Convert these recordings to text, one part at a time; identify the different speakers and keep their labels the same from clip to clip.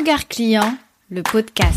Speaker 1: Regard client, le podcast.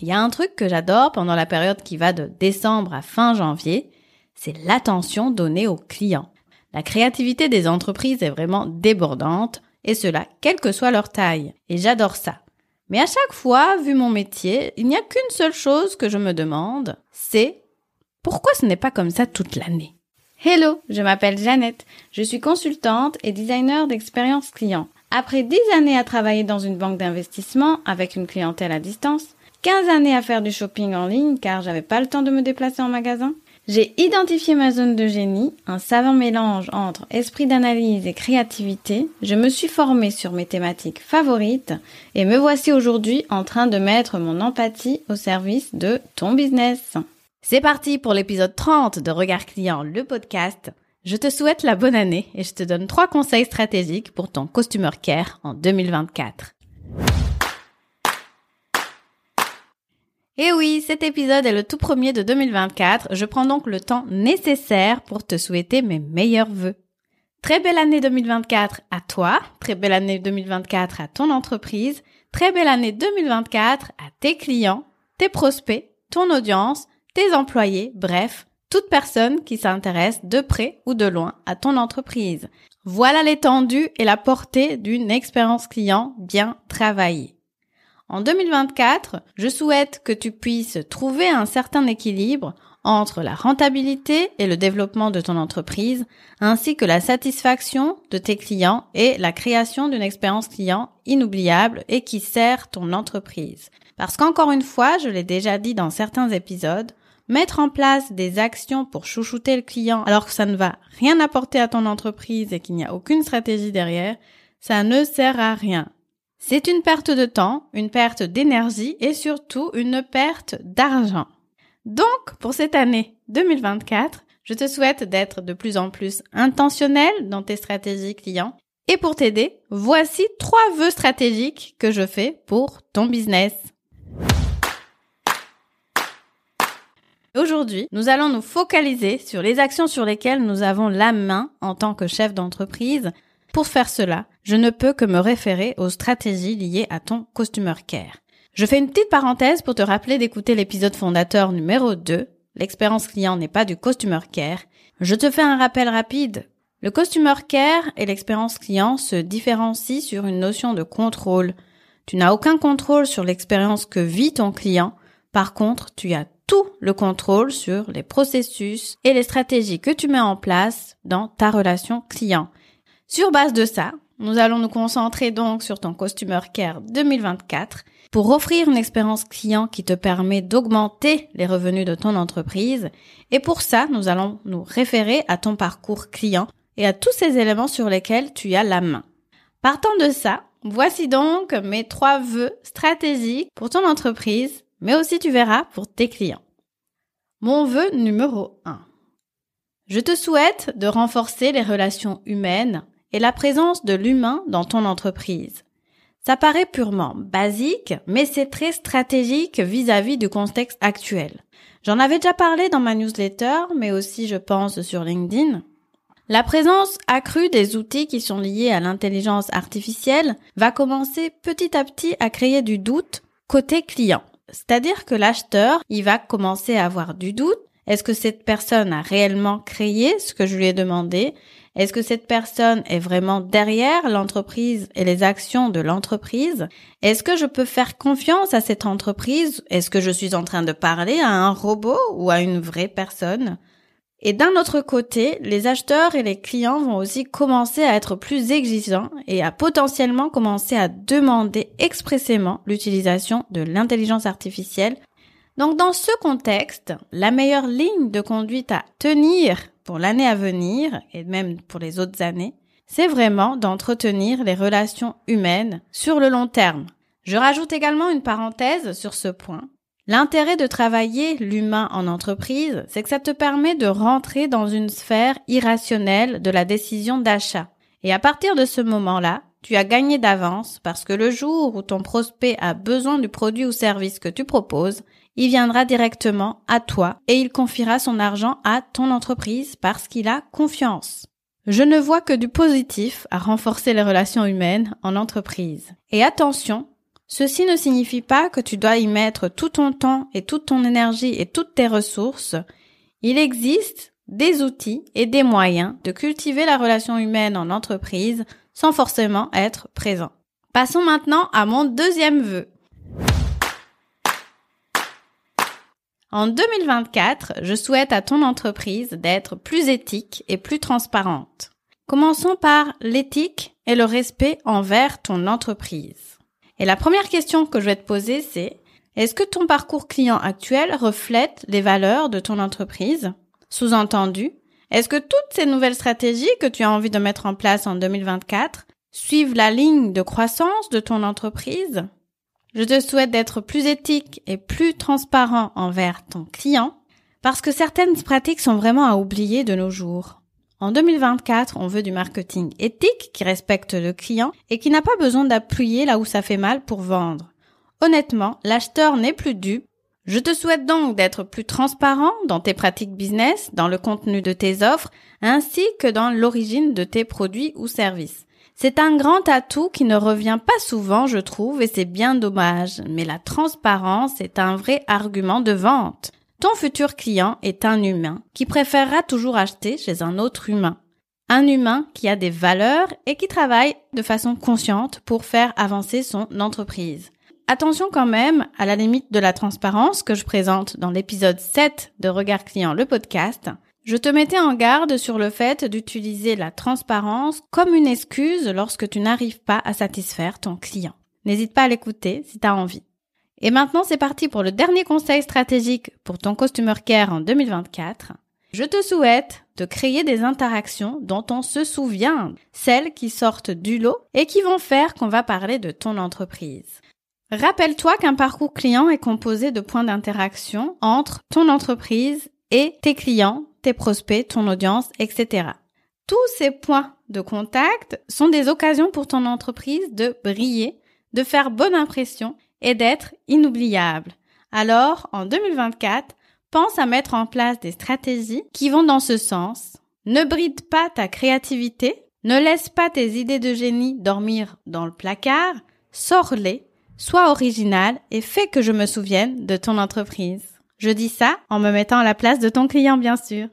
Speaker 1: Il y a un truc que j'adore pendant la période qui va de décembre à fin janvier, c'est l'attention donnée aux clients. La créativité des entreprises est vraiment débordante, et cela quelle que soit leur taille. Et j'adore ça. Mais à chaque fois, vu mon métier, il n'y a qu'une seule chose que je me demande, c'est pourquoi ce n'est pas comme ça toute l'année Hello, je m'appelle Jeannette, je suis consultante et designer d'expérience client. Après 10 années à travailler dans une banque d'investissement avec une clientèle à distance, 15 années à faire du shopping en ligne car j'avais pas le temps de me déplacer en magasin, j'ai identifié ma zone de génie, un savant mélange entre esprit d'analyse et créativité. Je me suis formée sur mes thématiques favorites et me voici aujourd'hui en train de mettre mon empathie au service de ton business. C'est parti pour l'épisode 30 de Regard Client, le podcast. Je te souhaite la bonne année et je te donne trois conseils stratégiques pour ton Customer Care en 2024. Et oui, cet épisode est le tout premier de 2024. Je prends donc le temps nécessaire pour te souhaiter mes meilleurs vœux. Très belle année 2024 à toi, très belle année 2024 à ton entreprise, très belle année 2024 à tes clients, tes prospects, ton audience, tes employés, bref, toute personne qui s'intéresse de près ou de loin à ton entreprise. Voilà l'étendue et la portée d'une expérience client bien travaillée. En 2024, je souhaite que tu puisses trouver un certain équilibre entre la rentabilité et le développement de ton entreprise, ainsi que la satisfaction de tes clients et la création d'une expérience client inoubliable et qui sert ton entreprise. Parce qu'encore une fois, je l'ai déjà dit dans certains épisodes, mettre en place des actions pour chouchouter le client alors que ça ne va rien apporter à ton entreprise et qu'il n'y a aucune stratégie derrière, ça ne sert à rien. C'est une perte de temps, une perte d'énergie et surtout une perte d'argent. Donc, pour cette année 2024, je te souhaite d'être de plus en plus intentionnel dans tes stratégies clients. Et pour t'aider, voici trois vœux stratégiques que je fais pour ton business. Aujourd'hui, nous allons nous focaliser sur les actions sur lesquelles nous avons la main en tant que chef d'entreprise pour faire cela, je ne peux que me référer aux stratégies liées à ton Customer Care. Je fais une petite parenthèse pour te rappeler d'écouter l'épisode fondateur numéro 2. L'expérience client n'est pas du Customer Care. Je te fais un rappel rapide. Le Customer Care et l'expérience client se différencient sur une notion de contrôle. Tu n'as aucun contrôle sur l'expérience que vit ton client. Par contre, tu as tout le contrôle sur les processus et les stratégies que tu mets en place dans ta relation client. Sur base de ça, nous allons nous concentrer donc sur ton Customer Care 2024 pour offrir une expérience client qui te permet d'augmenter les revenus de ton entreprise. Et pour ça, nous allons nous référer à ton parcours client et à tous ces éléments sur lesquels tu as la main. Partant de ça, voici donc mes trois vœux stratégiques pour ton entreprise, mais aussi tu verras pour tes clients. Mon vœu numéro 1. Je te souhaite de renforcer les relations humaines la présence de l'humain dans ton entreprise. Ça paraît purement basique, mais c'est très stratégique vis-à-vis du contexte actuel. J'en avais déjà parlé dans ma newsletter, mais aussi je pense sur LinkedIn. La présence accrue des outils qui sont liés à l'intelligence artificielle va commencer petit à petit à créer du doute côté client. C'est-à-dire que l'acheteur, il va commencer à avoir du doute. Est-ce que cette personne a réellement créé ce que je lui ai demandé? Est-ce que cette personne est vraiment derrière l'entreprise et les actions de l'entreprise? Est-ce que je peux faire confiance à cette entreprise? Est-ce que je suis en train de parler à un robot ou à une vraie personne? Et d'un autre côté, les acheteurs et les clients vont aussi commencer à être plus exigeants et à potentiellement commencer à demander expressément l'utilisation de l'intelligence artificielle. Donc dans ce contexte, la meilleure ligne de conduite à tenir pour l'année à venir et même pour les autres années, c'est vraiment d'entretenir les relations humaines sur le long terme. Je rajoute également une parenthèse sur ce point. L'intérêt de travailler l'humain en entreprise, c'est que ça te permet de rentrer dans une sphère irrationnelle de la décision d'achat. Et à partir de ce moment-là, tu as gagné d'avance parce que le jour où ton prospect a besoin du produit ou service que tu proposes, il viendra directement à toi et il confiera son argent à ton entreprise parce qu'il a confiance. Je ne vois que du positif à renforcer les relations humaines en entreprise. Et attention, ceci ne signifie pas que tu dois y mettre tout ton temps et toute ton énergie et toutes tes ressources. Il existe des outils et des moyens de cultiver la relation humaine en entreprise sans forcément être présent. Passons maintenant à mon deuxième vœu. En 2024, je souhaite à ton entreprise d'être plus éthique et plus transparente. Commençons par l'éthique et le respect envers ton entreprise. Et la première question que je vais te poser, c'est est-ce que ton parcours client actuel reflète les valeurs de ton entreprise? Sous-entendu, est-ce que toutes ces nouvelles stratégies que tu as envie de mettre en place en 2024 suivent la ligne de croissance de ton entreprise? Je te souhaite d'être plus éthique et plus transparent envers ton client parce que certaines pratiques sont vraiment à oublier de nos jours. En 2024, on veut du marketing éthique qui respecte le client et qui n'a pas besoin d'appuyer là où ça fait mal pour vendre. Honnêtement, l'acheteur n'est plus dupe. Je te souhaite donc d'être plus transparent dans tes pratiques business, dans le contenu de tes offres, ainsi que dans l'origine de tes produits ou services. C'est un grand atout qui ne revient pas souvent, je trouve, et c'est bien dommage. Mais la transparence est un vrai argument de vente. Ton futur client est un humain qui préférera toujours acheter chez un autre humain. Un humain qui a des valeurs et qui travaille de façon consciente pour faire avancer son entreprise. Attention quand même à la limite de la transparence que je présente dans l'épisode 7 de Regard Client le podcast. Je te mettais en garde sur le fait d'utiliser la transparence comme une excuse lorsque tu n'arrives pas à satisfaire ton client. N'hésite pas à l'écouter si tu as envie. Et maintenant, c'est parti pour le dernier conseil stratégique pour ton Customer Care en 2024. Je te souhaite de créer des interactions dont on se souvient, celles qui sortent du lot et qui vont faire qu'on va parler de ton entreprise. Rappelle-toi qu'un parcours client est composé de points d'interaction entre ton entreprise et tes clients tes prospects, ton audience, etc. Tous ces points de contact sont des occasions pour ton entreprise de briller, de faire bonne impression et d'être inoubliable. Alors, en 2024, pense à mettre en place des stratégies qui vont dans ce sens. Ne bride pas ta créativité, ne laisse pas tes idées de génie dormir dans le placard, sors-les, sois original et fais que je me souvienne de ton entreprise. Je dis ça en me mettant à la place de ton client, bien sûr.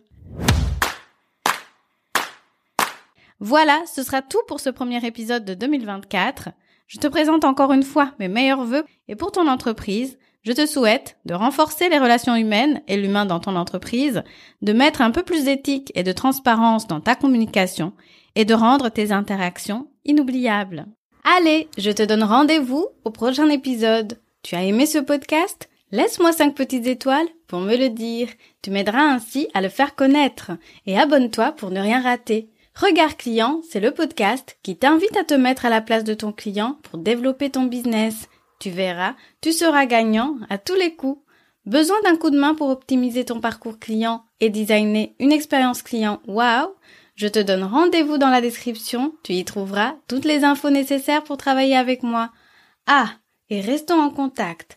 Speaker 1: Voilà, ce sera tout pour ce premier épisode de 2024. Je te présente encore une fois mes meilleurs vœux et pour ton entreprise, je te souhaite de renforcer les relations humaines et l'humain dans ton entreprise, de mettre un peu plus d'éthique et de transparence dans ta communication et de rendre tes interactions inoubliables. Allez, je te donne rendez-vous au prochain épisode. Tu as aimé ce podcast? Laisse-moi 5 petites étoiles pour me le dire. Tu m'aideras ainsi à le faire connaître. Et abonne-toi pour ne rien rater. Regard client, c'est le podcast qui t'invite à te mettre à la place de ton client pour développer ton business. Tu verras, tu seras gagnant à tous les coups. Besoin d'un coup de main pour optimiser ton parcours client et designer une expérience client? Waouh Je te donne rendez-vous dans la description, tu y trouveras toutes les infos nécessaires pour travailler avec moi. Ah, et restons en contact.